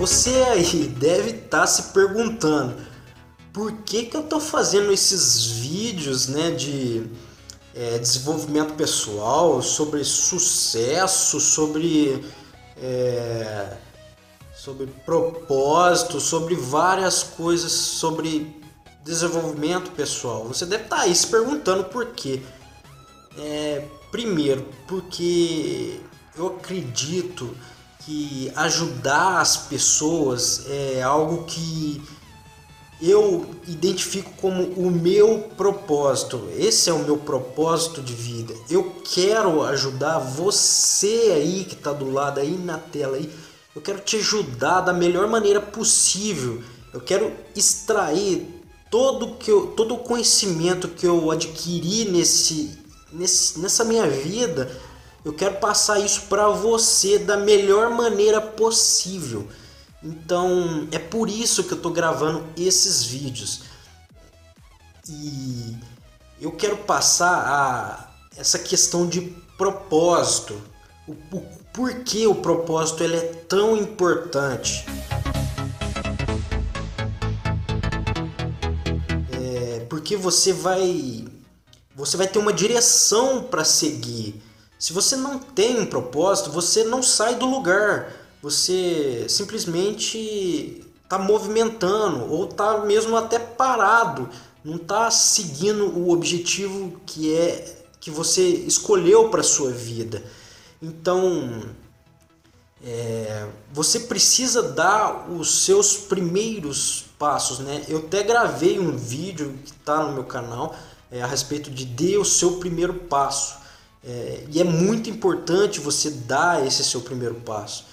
você aí deve estar tá se perguntando por que, que eu estou fazendo esses vídeos né, de é, desenvolvimento pessoal, sobre sucesso, sobre, é, sobre propósito, sobre várias coisas sobre desenvolvimento pessoal. Você deve estar tá aí se perguntando por quê. É, primeiro, porque eu acredito que ajudar as pessoas é algo que eu identifico como o meu propósito. Esse é o meu propósito de vida. Eu quero ajudar você aí que está do lado aí na tela aí. Eu quero te ajudar da melhor maneira possível. Eu quero extrair todo que eu, todo o conhecimento que eu adquiri nesse, nesse nessa minha vida. Eu quero passar isso para você da melhor maneira possível. Então é por isso que eu estou gravando esses vídeos. E eu quero passar a essa questão de propósito. O, o por que o propósito ele é tão importante. É, porque você vai você vai ter uma direção para seguir. Se você não tem um propósito, você não sai do lugar você simplesmente está movimentando ou está mesmo até parado, não está seguindo o objetivo que é que você escolheu para sua vida. Então, é, você precisa dar os seus primeiros passos, né? Eu até gravei um vídeo que está no meu canal é, a respeito de dê o seu primeiro passo. É, e é muito importante você dar esse seu primeiro passo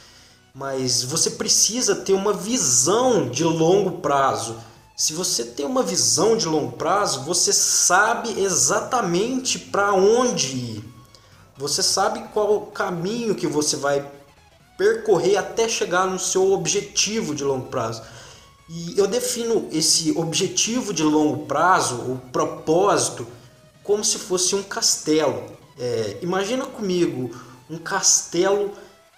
mas você precisa ter uma visão de longo prazo. Se você tem uma visão de longo prazo, você sabe exatamente para onde ir. Você sabe qual o caminho que você vai percorrer até chegar no seu objetivo de longo prazo. E eu defino esse objetivo de longo prazo, o propósito, como se fosse um castelo. É, imagina comigo um castelo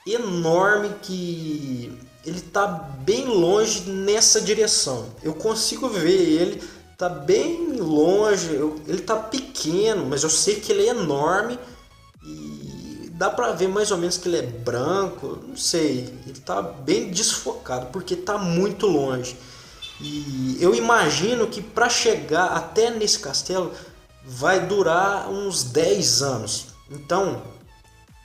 enorme que ele está bem longe nessa direção. Eu consigo ver ele, tá bem longe, eu, ele tá pequeno, mas eu sei que ele é enorme e dá para ver mais ou menos que ele é branco, não sei, ele tá bem desfocado porque tá muito longe. E eu imagino que para chegar até nesse castelo vai durar uns 10 anos. Então,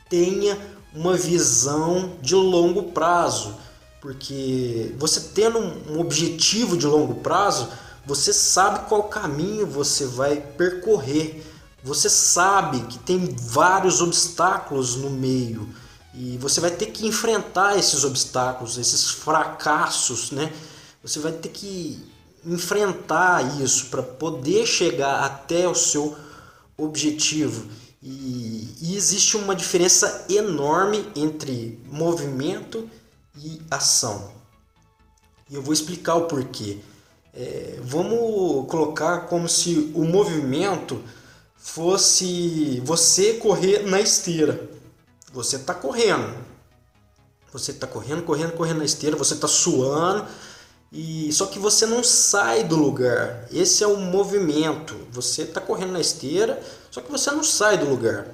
tenha uma visão de longo prazo, porque você tendo um objetivo de longo prazo, você sabe qual caminho você vai percorrer. Você sabe que tem vários obstáculos no meio e você vai ter que enfrentar esses obstáculos, esses fracassos, né? Você vai ter que enfrentar isso para poder chegar até o seu objetivo. E, e, existe uma diferença enorme entre movimento e ação. E eu vou explicar o porquê. É, vamos colocar como se o movimento fosse você correr na esteira. Você está correndo. Você está correndo, correndo, correndo na esteira, você está suando, e só que você não sai do lugar. Esse é o movimento. Você está correndo na esteira, só que você não sai do lugar.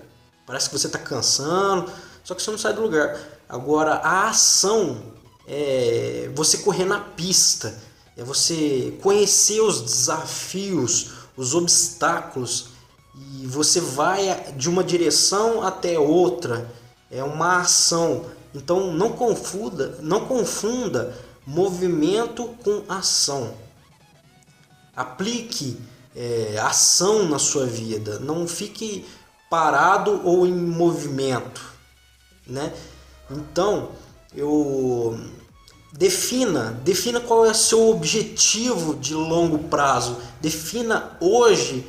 Parece que você está cansando, só que você não sai do lugar. Agora a ação é você correr na pista, é você conhecer os desafios, os obstáculos e você vai de uma direção até outra. É uma ação. Então não confunda, não confunda movimento com ação. Aplique é, ação na sua vida, não fique parado ou em movimento, né? Então, eu defina, defina qual é o seu objetivo de longo prazo. Defina hoje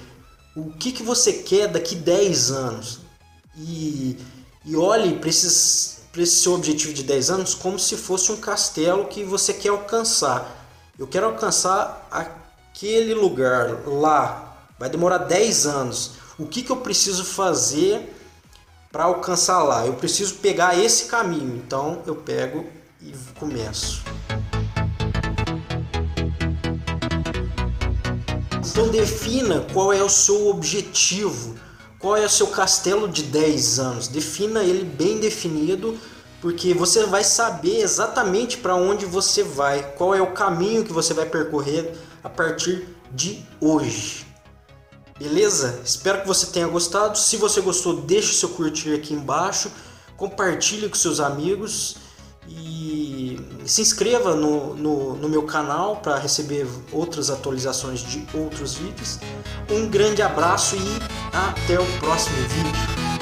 o que, que você quer daqui 10 anos. E, e olhe para esses para esse seu objetivo de 10 anos como se fosse um castelo que você quer alcançar. Eu quero alcançar aquele lugar lá. Vai demorar 10 anos. O que, que eu preciso fazer para alcançar lá? Eu preciso pegar esse caminho. Então eu pego e começo. Então defina qual é o seu objetivo qual é o seu castelo de 10 anos. Defina ele bem definido, porque você vai saber exatamente para onde você vai, qual é o caminho que você vai percorrer a partir de hoje. Beleza? Espero que você tenha gostado. Se você gostou, deixe seu curtir aqui embaixo, compartilhe com seus amigos se inscreva no, no, no meu canal para receber outras atualizações de outros vídeos. Um grande abraço e até o próximo vídeo.